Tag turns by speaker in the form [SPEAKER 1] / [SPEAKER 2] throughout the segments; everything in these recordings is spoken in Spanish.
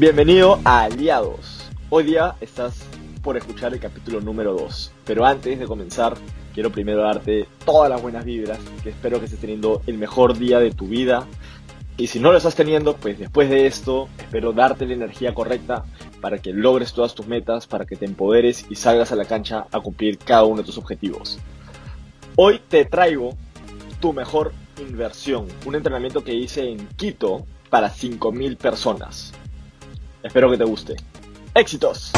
[SPEAKER 1] Bienvenido a Aliados. Hoy día estás por escuchar el capítulo número 2. Pero antes de comenzar, quiero primero darte todas las buenas vibras, que espero que estés teniendo el mejor día de tu vida. Y si no lo estás teniendo, pues después de esto, espero darte la energía correcta para que logres todas tus metas, para que te empoderes y salgas a la cancha a cumplir cada uno de tus objetivos. Hoy te traigo tu mejor inversión, un entrenamiento que hice en Quito para 5.000 personas. Espero que te guste. ¡Éxitos!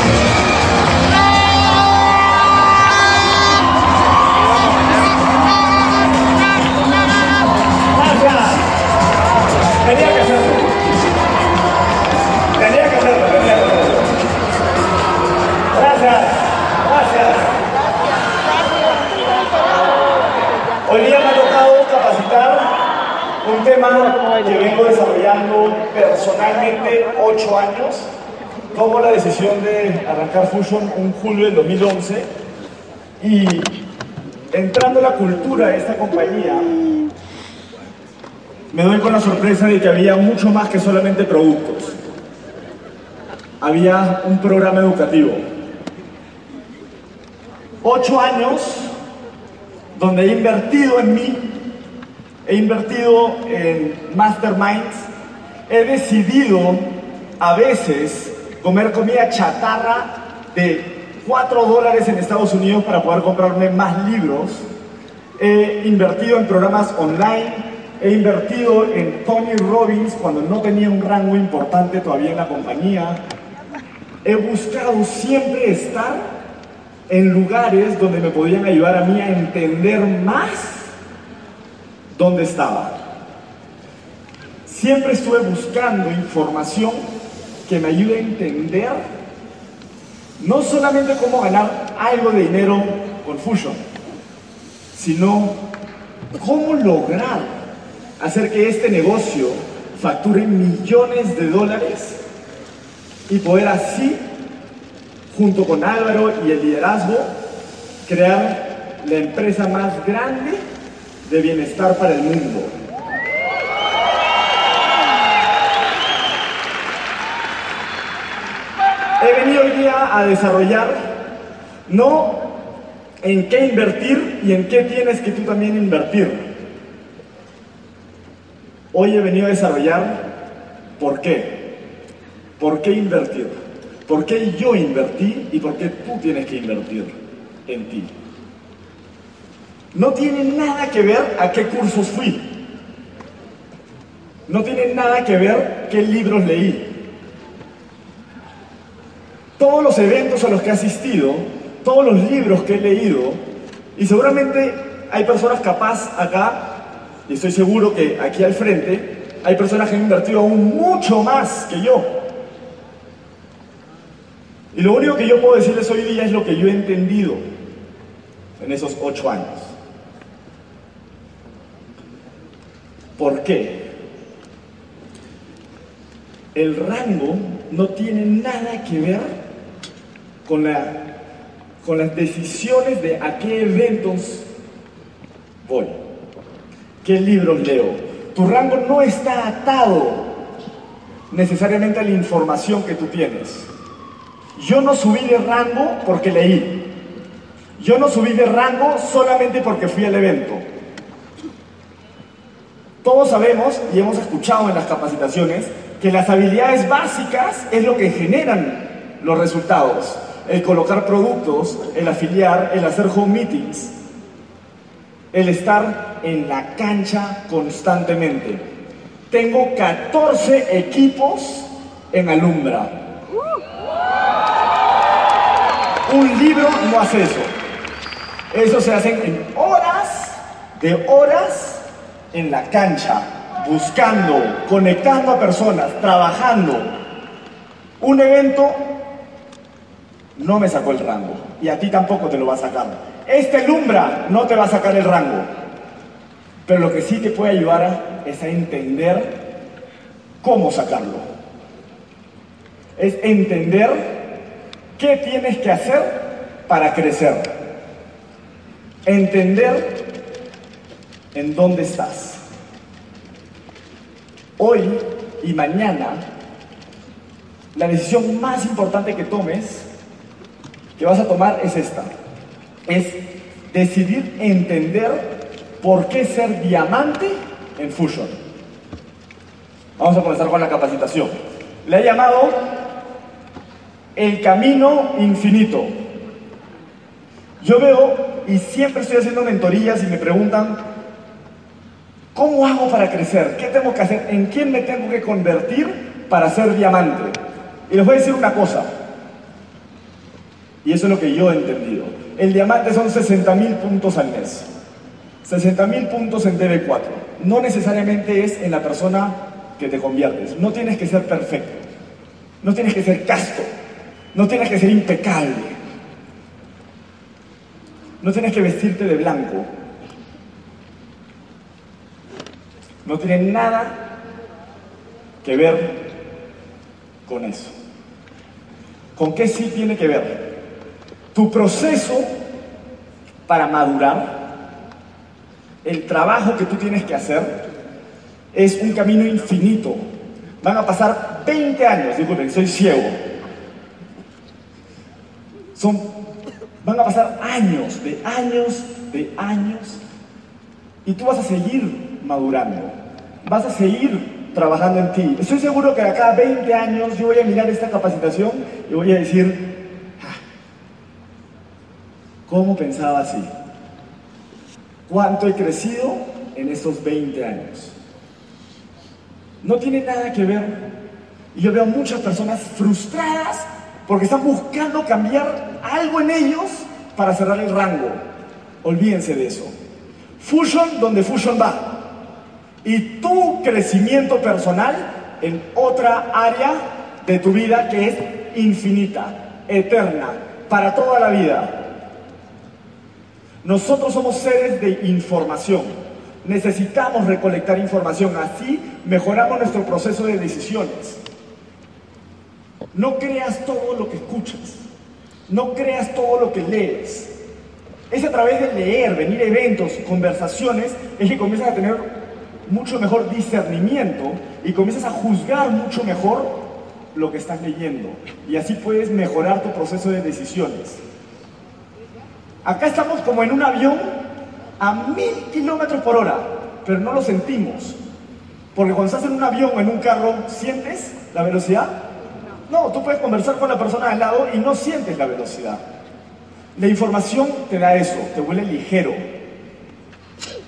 [SPEAKER 2] Tenía que hacerlo. Tenía que hacerlo, tenía que hacerlo. Gracias. Gracias. Un tema que vengo desarrollando personalmente ocho años. Tomo la decisión de arrancar Fusion un julio del 2011 y entrando a la cultura de esta compañía, me doy con la sorpresa de que había mucho más que solamente productos. Había un programa educativo. Ocho años donde he invertido en mí, he invertido en masterminds, he decidido a veces comer comida chatarra de 4 dólares en Estados Unidos para poder comprarme más libros, he invertido en programas online, he invertido en Tony Robbins cuando no tenía un rango importante todavía en la compañía. He buscado siempre estar en lugares donde me podían ayudar a mí a entender más dónde estaba. Siempre estuve buscando información que me ayude a entender no solamente cómo ganar algo de dinero con Fusion, sino cómo lograr hacer que este negocio facture millones de dólares y poder así, junto con Álvaro y el liderazgo, crear la empresa más grande de bienestar para el mundo. He venido hoy día a desarrollar no en qué invertir y en qué tienes que tú también invertir. Hoy he venido a desarrollar por qué. ¿Por qué invertir? ¿Por qué yo invertí y por qué tú tienes que invertir en ti? No tiene nada que ver a qué cursos fui. No tiene nada que ver qué libros leí. Todos los eventos a los que he asistido, todos los libros que he leído, y seguramente hay personas capaz acá, y estoy seguro que aquí al frente, hay personas que han invertido aún mucho más que yo. Y lo único que yo puedo decirles hoy día es lo que yo he entendido en esos ocho años. ¿Por qué? El rango no tiene nada que ver con, con las decisiones de a qué eventos voy, qué libros leo. Tu rango no está atado necesariamente a la información que tú tienes. Yo no subí de rango porque leí. Yo no subí de rango solamente porque fui al evento. Todos sabemos y hemos escuchado en las capacitaciones que las habilidades básicas es lo que generan los resultados. El colocar productos, el afiliar, el hacer home meetings, el estar en la cancha constantemente. Tengo 14 equipos en Alumbra. Un libro no hace eso. Eso se hace en horas de horas en la cancha, buscando, conectando a personas, trabajando. Un evento no me sacó el rango y a ti tampoco te lo va a sacar. Este Lumbra no te va a sacar el rango, pero lo que sí te puede ayudar es a entender cómo sacarlo. Es entender qué tienes que hacer para crecer. Entender en dónde estás. Hoy y mañana la decisión más importante que tomes, que vas a tomar es esta. Es decidir entender por qué ser diamante en Fusion. Vamos a comenzar con la capacitación. Le he llamado el camino infinito. Yo veo y siempre estoy haciendo mentorías y me preguntan, ¿cómo hago para crecer? ¿Qué tengo que hacer? ¿En quién me tengo que convertir para ser diamante? Y les voy a decir una cosa, y eso es lo que yo he entendido. El diamante son 60.000 puntos al mes. 60.000 puntos en DB4. No necesariamente es en la persona que te conviertes. No tienes que ser perfecto. No tienes que ser casto. No tienes que ser impecable. No tienes que vestirte de blanco. No tiene nada que ver con eso. ¿Con qué sí tiene que ver? Tu proceso para madurar, el trabajo que tú tienes que hacer, es un camino infinito. Van a pasar 20 años, disculpen, soy ciego. Son, van a pasar años, de años, de años. Y tú vas a seguir madurando. Vas a seguir trabajando en ti. Estoy seguro que acá a 20 años yo voy a mirar esta capacitación y voy a decir, ah, ¿cómo pensaba así? ¿Cuánto he crecido en estos 20 años? No tiene nada que ver. Y yo veo muchas personas frustradas porque están buscando cambiar algo en ellos para cerrar el rango. Olvídense de eso. Fusion donde Fusion va y tu crecimiento personal en otra área de tu vida que es infinita, eterna, para toda la vida. Nosotros somos seres de información. Necesitamos recolectar información, así mejoramos nuestro proceso de decisiones. No creas todo lo que escuchas, no creas todo lo que lees. Es a través de leer, venir a eventos, conversaciones, es que comienzas a tener mucho mejor discernimiento y comienzas a juzgar mucho mejor lo que estás leyendo. Y así puedes mejorar tu proceso de decisiones. Acá estamos como en un avión a mil kilómetros por hora, pero no lo sentimos. Porque cuando estás en un avión o en un carro, ¿sientes la velocidad? No, tú puedes conversar con la persona al lado y no sientes la velocidad. La información te da eso, te huele ligero,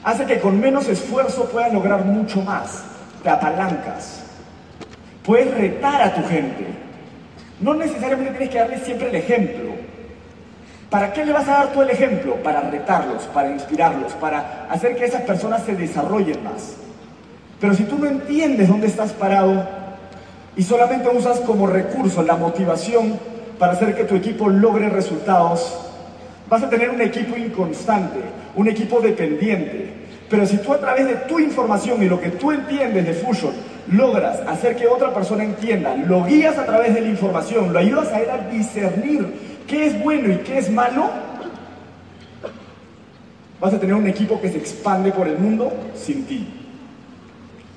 [SPEAKER 2] hace que con menos esfuerzo puedas lograr mucho más. Te apalancas. Puedes retar a tu gente. No necesariamente tienes que darle siempre el ejemplo. ¿Para qué le vas a dar tú el ejemplo? Para retarlos, para inspirarlos, para hacer que esas personas se desarrollen más. Pero si tú no entiendes dónde estás parado y solamente usas como recurso la motivación para hacer que tu equipo logre resultados, vas a tener un equipo inconstante, un equipo dependiente. Pero si tú a través de tu información y lo que tú entiendes de Fusion logras hacer que otra persona entienda, lo guías a través de la información, lo ayudas a él a discernir qué es bueno y qué es malo, vas a tener un equipo que se expande por el mundo sin ti.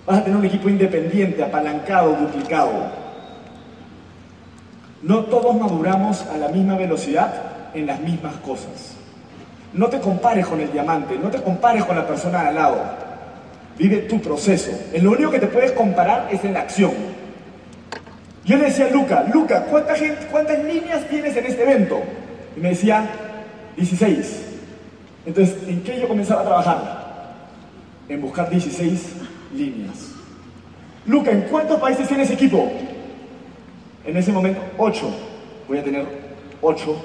[SPEAKER 2] Vas a tener un equipo independiente, apalancado, duplicado. No todos maduramos a la misma velocidad en las mismas cosas. No te compares con el diamante, no te compares con la persona de al lado. Vive tu proceso. En lo único que te puedes comparar es en la acción. Yo le decía a Luca, Luca, ¿cuántas, ¿cuántas líneas tienes en este evento? Y me decía, 16. Entonces, ¿en qué yo comenzaba a trabajar? En buscar 16 líneas. Luca, ¿en cuántos países tienes equipo? En ese momento, 8. Voy a tener 8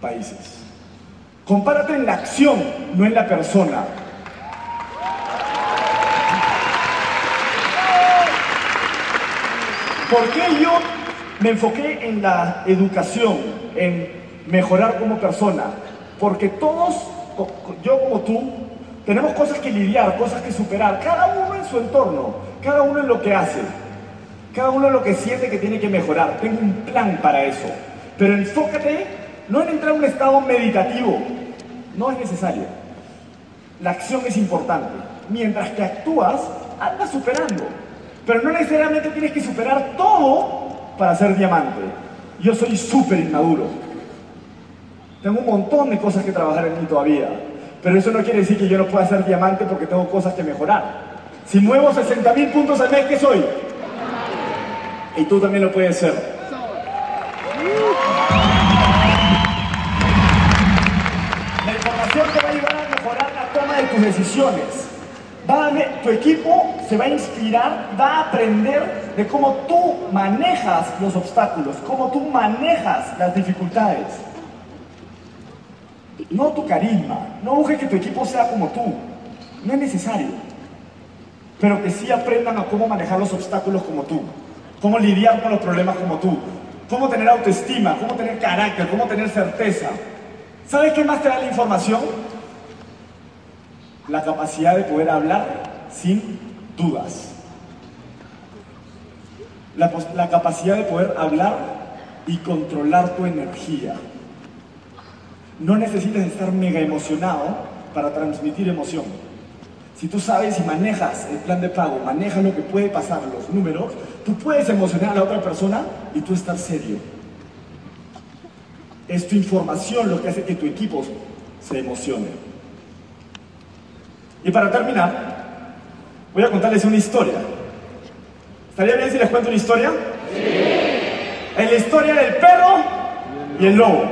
[SPEAKER 2] países. Compárate en la acción, no en la persona. ¿Por qué yo me enfoqué en la educación, en mejorar como persona? Porque todos, yo como tú, tenemos cosas que lidiar, cosas que superar, cada uno en su entorno, cada uno en lo que hace, cada uno en lo que siente que tiene que mejorar. Tengo un plan para eso. Pero enfócate no en entrar a un estado meditativo, no es necesario. La acción es importante. Mientras que actúas, andas superando. Pero no necesariamente tienes que superar todo para ser diamante. Yo soy súper inmaduro. Tengo un montón de cosas que trabajar en mí todavía. Pero eso no quiere decir que yo no pueda ser diamante porque tengo cosas que mejorar. Si muevo 60 mil puntos al mes, ¿qué soy? Y tú también lo puedes ser. Tus decisiones. Va tu equipo se va a inspirar, va a aprender de cómo tú manejas los obstáculos, cómo tú manejas las dificultades. No tu carisma, no busques que tu equipo sea como tú, no es necesario. Pero que sí aprendan a cómo manejar los obstáculos como tú, cómo lidiar con los problemas como tú, cómo tener autoestima, cómo tener carácter, cómo tener certeza. ¿Sabes qué más te da la información? La capacidad de poder hablar sin dudas. La, capacidad de poder hablar y controlar tu energía. No necesitas estar mega emocionado para transmitir emoción. Si tú sabes y manejas el plan de pago, manejas lo que puede pasar, los números, tú puedes emocionar a la otra persona y tú estar serio. Es tu información lo que hace que tu equipo se emocione. Y para terminar, voy a contarles una historia. ¿Estaría bien si les cuento una historia? Sí. La historia del perro y el lobo.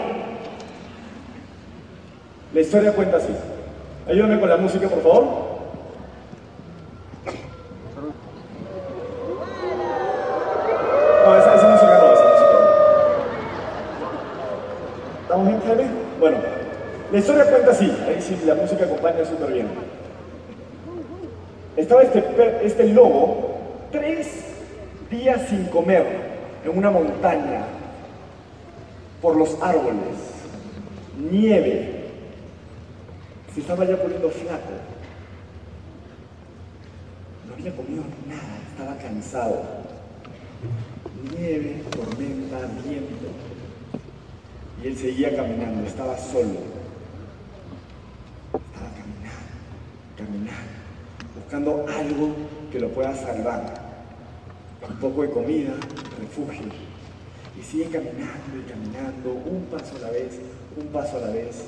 [SPEAKER 2] La historia cuenta así. Ayúdame con la música, por favor. No, esa, música no. ¿Estamos bien, Jaime? Bueno, la historia cuenta así. Ahí sí, la música acompaña súper bien. Estaba este, este lobo tres días sin comer en una montaña por los árboles, nieve. Se estaba ya poniendo flaco. No había comido nada, estaba cansado. Nieve, tormenta, viento. Y él seguía caminando, estaba solo. Estaba caminando, caminando, buscando algo que lo pueda salvar. Un poco de comida, refugio. Y sigue caminando y caminando, un paso a la vez, un paso a la vez.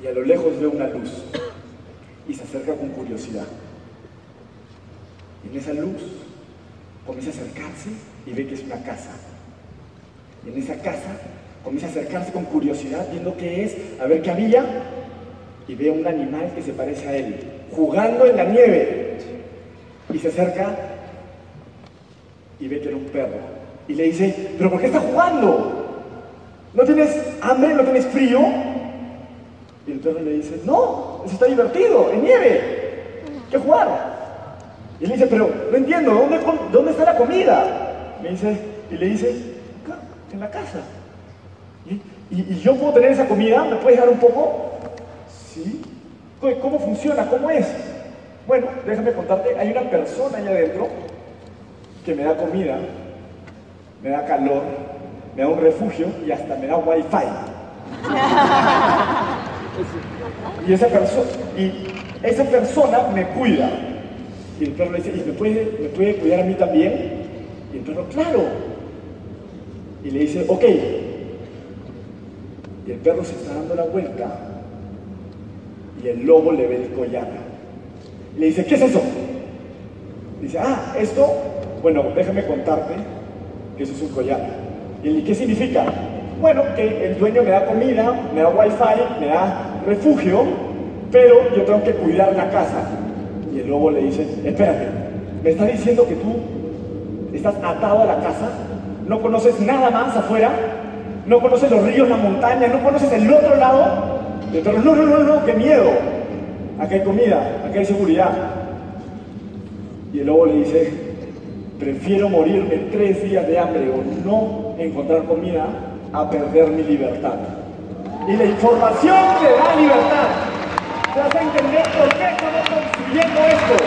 [SPEAKER 2] Y a lo lejos ve una luz y se acerca con curiosidad. Y en esa luz comienza a acercarse y ve que es una casa. Y en esa casa comienza a acercarse con curiosidad, viendo qué es, a ver qué había, y ve un animal que se parece a él, jugando en la nieve. Y se acerca y ve que era un perro. Y le dice, ¿pero por qué estás jugando? ¿No tienes hambre? ¿No tienes frío? Y el perro le dice, no, eso está divertido, en nieve, ¿qué jugar? Y él le dice, pero no entiendo, ¿dónde, dónde está la comida? Me dice, y le dice, acá, en la casa. ¿Y, y, y yo puedo tener esa comida? ¿Me puedes dar un poco? Sí. ¿Cómo, funciona? ¿Cómo es? Bueno, déjame contarte, hay una persona allá adentro que me da comida, me da calor, me da un refugio y hasta me da wifi. Y esa, persona y esa persona me cuida. Y el perro le dice, ¿y me puede, me puede cuidar a mí también? Y el perro, claro. Y le dice, ok. Y el perro se está dando la vuelta y el lobo le ve el collar. Le dice, ¿qué es eso? Dice, ah, esto, bueno, déjame contarte que eso es un collar. ¿Y él, qué significa? Bueno, que el dueño me da comida, me da wifi, me da refugio, pero yo tengo que cuidar la casa. Y el lobo le dice, espérate, ¿me estás diciendo que tú estás atado a la casa? ¿No conoces nada más afuera? ¿No conoces los ríos, la montaña? ¿No conoces el otro lado? Y no, no, no, no, qué miedo. Acá hay comida, acá hay seguridad. Y el lobo le dice, prefiero morirme tres días de hambre o no encontrar comida a perder mi libertad. Y la información te da libertad. Te vas a entender por qué estamos construyendo esto.